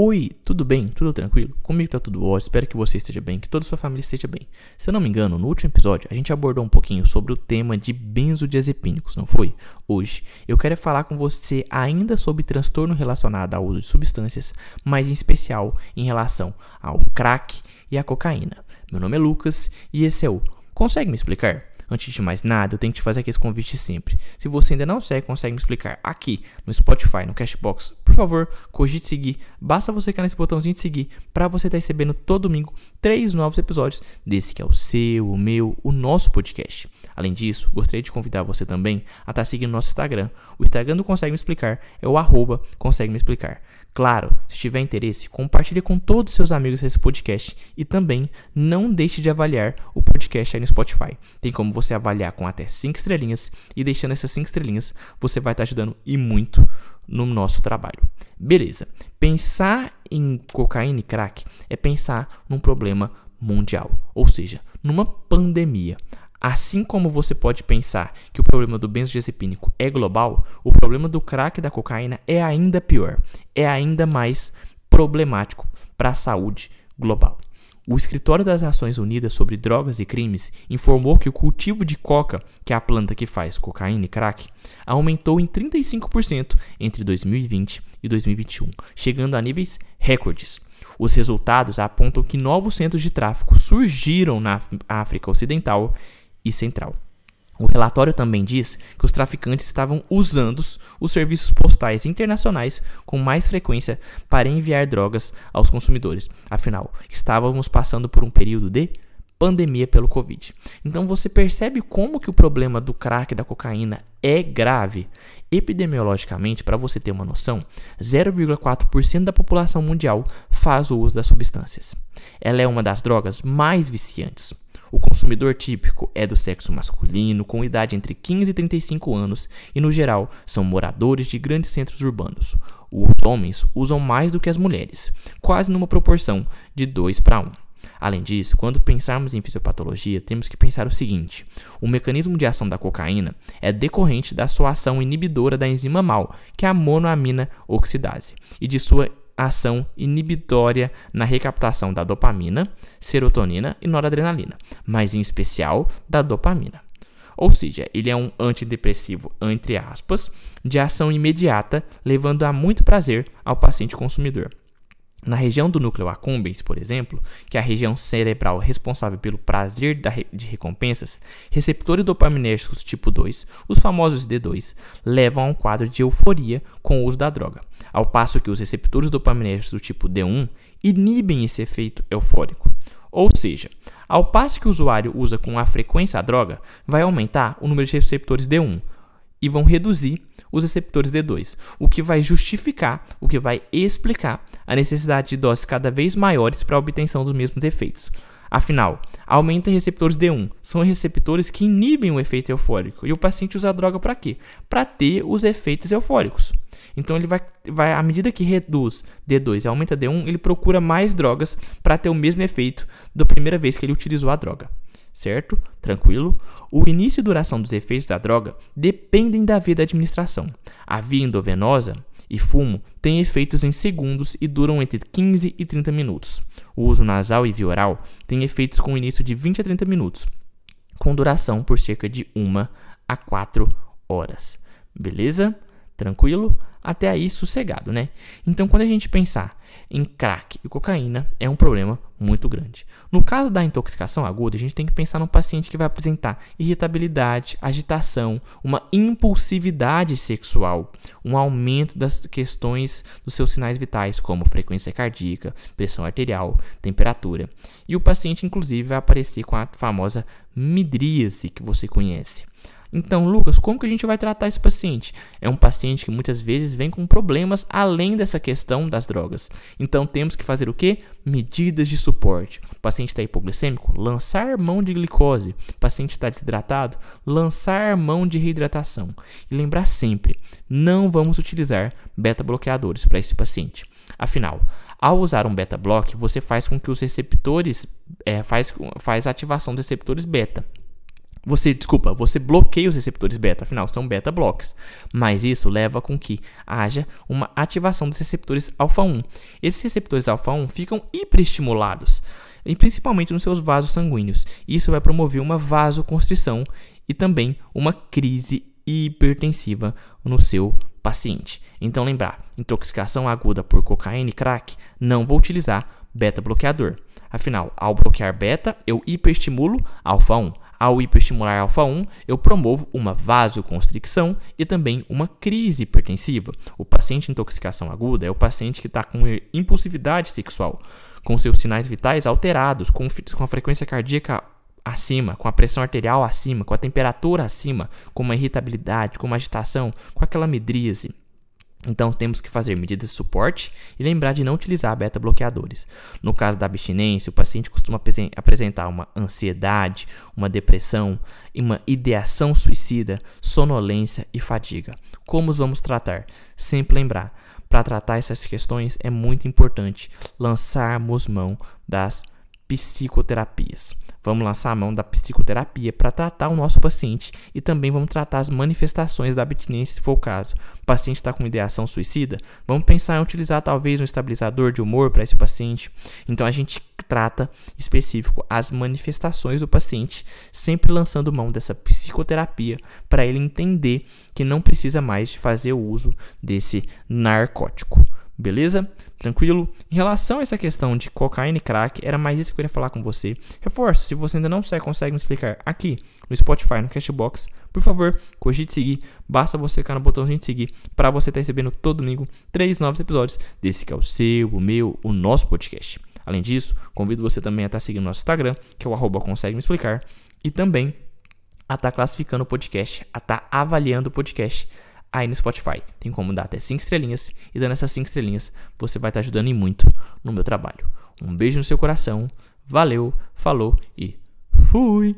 Oi, tudo bem? Tudo tranquilo? Comigo tá tudo ótimo, espero que você esteja bem, que toda a sua família esteja bem. Se eu não me engano, no último episódio a gente abordou um pouquinho sobre o tema de benzodiazepínicos, não foi? Hoje eu quero falar com você ainda sobre transtorno relacionado ao uso de substâncias, mas em especial em relação ao crack e à cocaína. Meu nome é Lucas e esse é o Consegue me explicar? Antes de mais nada, eu tenho que te fazer aqui esse convite sempre. Se você ainda não segue, consegue me explicar aqui no Spotify, no Cashbox, por favor, cogite seguir. Basta você clicar nesse botãozinho de seguir para você estar tá recebendo todo domingo três novos episódios desse que é o seu, o meu, o nosso podcast. Além disso, gostaria de convidar você também a estar tá seguindo nosso Instagram. O Instagram do Consegue Me Explicar é o arroba Consegue Me Explicar. Claro, se tiver interesse, compartilhe com todos os seus amigos esse podcast e também não deixe de avaliar o podcast aí no Spotify. Tem como você avaliar com até 5 estrelinhas e deixando essas 5 estrelinhas, você vai estar ajudando e muito no nosso trabalho. Beleza. Pensar em cocaína e crack é pensar num problema mundial, ou seja, numa pandemia. Assim como você pode pensar que o problema do benzodiazepínico é global, o problema do crack e da cocaína é ainda pior, é ainda mais problemático para a saúde global. O Escritório das Nações Unidas sobre Drogas e Crimes informou que o cultivo de coca, que é a planta que faz cocaína e crack, aumentou em 35% entre 2020 e 2021, chegando a níveis recordes. Os resultados apontam que novos centros de tráfico surgiram na África Ocidental e central. O relatório também diz que os traficantes estavam usando os serviços postais internacionais com mais frequência para enviar drogas aos consumidores. Afinal, estávamos passando por um período de pandemia pelo Covid. Então você percebe como que o problema do crack da cocaína é grave. Epidemiologicamente, para você ter uma noção, 0,4% da população mundial faz o uso das substâncias. Ela é uma das drogas mais viciantes. O consumidor típico é do sexo masculino, com idade entre 15 e 35 anos, e no geral são moradores de grandes centros urbanos. Os homens usam mais do que as mulheres, quase numa proporção de 2 para 1. Além disso, quando pensarmos em fisiopatologia, temos que pensar o seguinte: o mecanismo de ação da cocaína é decorrente da sua ação inibidora da enzima MAO, que é a monoamina oxidase, e de sua ação inibitória na recaptação da dopamina, serotonina e noradrenalina, mas em especial da dopamina. Ou seja, ele é um antidepressivo, entre aspas, de ação imediata, levando a muito prazer ao paciente consumidor. Na região do núcleo accumbens, por exemplo, que é a região cerebral responsável pelo prazer de recompensas, receptores dopaminérgicos tipo 2, os famosos D2, levam a um quadro de euforia com o uso da droga, ao passo que os receptores dopaminérgicos do tipo D1 inibem esse efeito eufórico. Ou seja, ao passo que o usuário usa com a frequência a droga, vai aumentar o número de receptores D1 e vão reduzir os receptores D2, o que vai justificar, o que vai explicar a necessidade de doses cada vez maiores para a obtenção dos mesmos efeitos. Afinal, aumenta receptores D1, são receptores que inibem o efeito eufórico. E o paciente usa a droga para quê? Para ter os efeitos eufóricos. Então ele vai, vai à medida que reduz D2 e aumenta D1, ele procura mais drogas para ter o mesmo efeito da primeira vez que ele utilizou a droga certo? Tranquilo? O início e duração dos efeitos da droga dependem da via da administração. A via endovenosa e fumo têm efeitos em segundos e duram entre 15 e 30 minutos. O uso nasal e via oral tem efeitos com início de 20 a 30 minutos, com duração por cerca de 1 a 4 horas. Beleza? Tranquilo? Até aí sossegado, né? Então, quando a gente pensar em crack e cocaína, é um problema muito grande. No caso da intoxicação aguda, a gente tem que pensar num paciente que vai apresentar irritabilidade, agitação, uma impulsividade sexual, um aumento das questões dos seus sinais vitais, como frequência cardíaca, pressão arterial, temperatura. E o paciente, inclusive, vai aparecer com a famosa midríase que você conhece. Então, Lucas, como que a gente vai tratar esse paciente? É um paciente que muitas vezes vem com problemas além dessa questão das drogas. Então, temos que fazer o que? Medidas de suporte. O paciente está hipoglicêmico? Lançar mão de glicose. O paciente está desidratado? Lançar mão de reidratação. E lembrar sempre, não vamos utilizar beta-bloqueadores para esse paciente. Afinal, ao usar um beta-block, você faz com que os receptores, é, faz, faz ativação dos receptores beta. Você, desculpa, você bloqueia os receptores beta, afinal são beta blocks. Mas isso leva com que haja uma ativação dos receptores alfa 1. Esses receptores alfa 1 ficam hiperestimulados, e principalmente nos seus vasos sanguíneos. Isso vai promover uma vasoconstrição e também uma crise hipertensiva no seu paciente. Então lembrar, intoxicação aguda por cocaína e crack, não vou utilizar beta bloqueador. Afinal, ao bloquear beta, eu hiperestimulo alfa 1. Ao hiperestimular alfa 1, eu promovo uma vasoconstricção e também uma crise hipertensiva. O paciente em intoxicação aguda é o paciente que está com impulsividade sexual, com seus sinais vitais alterados, com, com a frequência cardíaca acima, com a pressão arterial acima, com a temperatura acima, com uma irritabilidade, com uma agitação, com aquela midríase. Então temos que fazer medidas de suporte e lembrar de não utilizar beta-bloqueadores. No caso da abstinência, o paciente costuma apresentar uma ansiedade, uma depressão, uma ideação suicida, sonolência e fadiga. Como os vamos tratar? Sempre lembrar, para tratar essas questões é muito importante lançarmos mão das psicoterapias. Vamos lançar a mão da psicoterapia para tratar o nosso paciente e também vamos tratar as manifestações da abstinência, se for o caso. O paciente está com ideação suicida, vamos pensar em utilizar talvez um estabilizador de humor para esse paciente. Então a gente trata específico as manifestações do paciente, sempre lançando mão dessa psicoterapia para ele entender que não precisa mais de fazer o uso desse narcótico. Beleza? Tranquilo? Em relação a essa questão de cocaína e crack, era mais isso que eu queria falar com você. Reforço, se você ainda não consegue me explicar aqui no Spotify, no Cashbox, por favor, cogite seguir. Basta você clicar no botãozinho de seguir para você estar tá recebendo todo domingo três novos episódios desse que é o seu, o meu, o nosso podcast. Além disso, convido você também a estar tá seguindo nosso Instagram, que é o arroba consegue me explicar, e também a estar tá classificando o podcast, a estar avaliando o podcast aí no Spotify. Tem como dar até 5 estrelinhas e dando essas 5 estrelinhas você vai estar ajudando muito no meu trabalho. Um beijo no seu coração, valeu, falou e fui!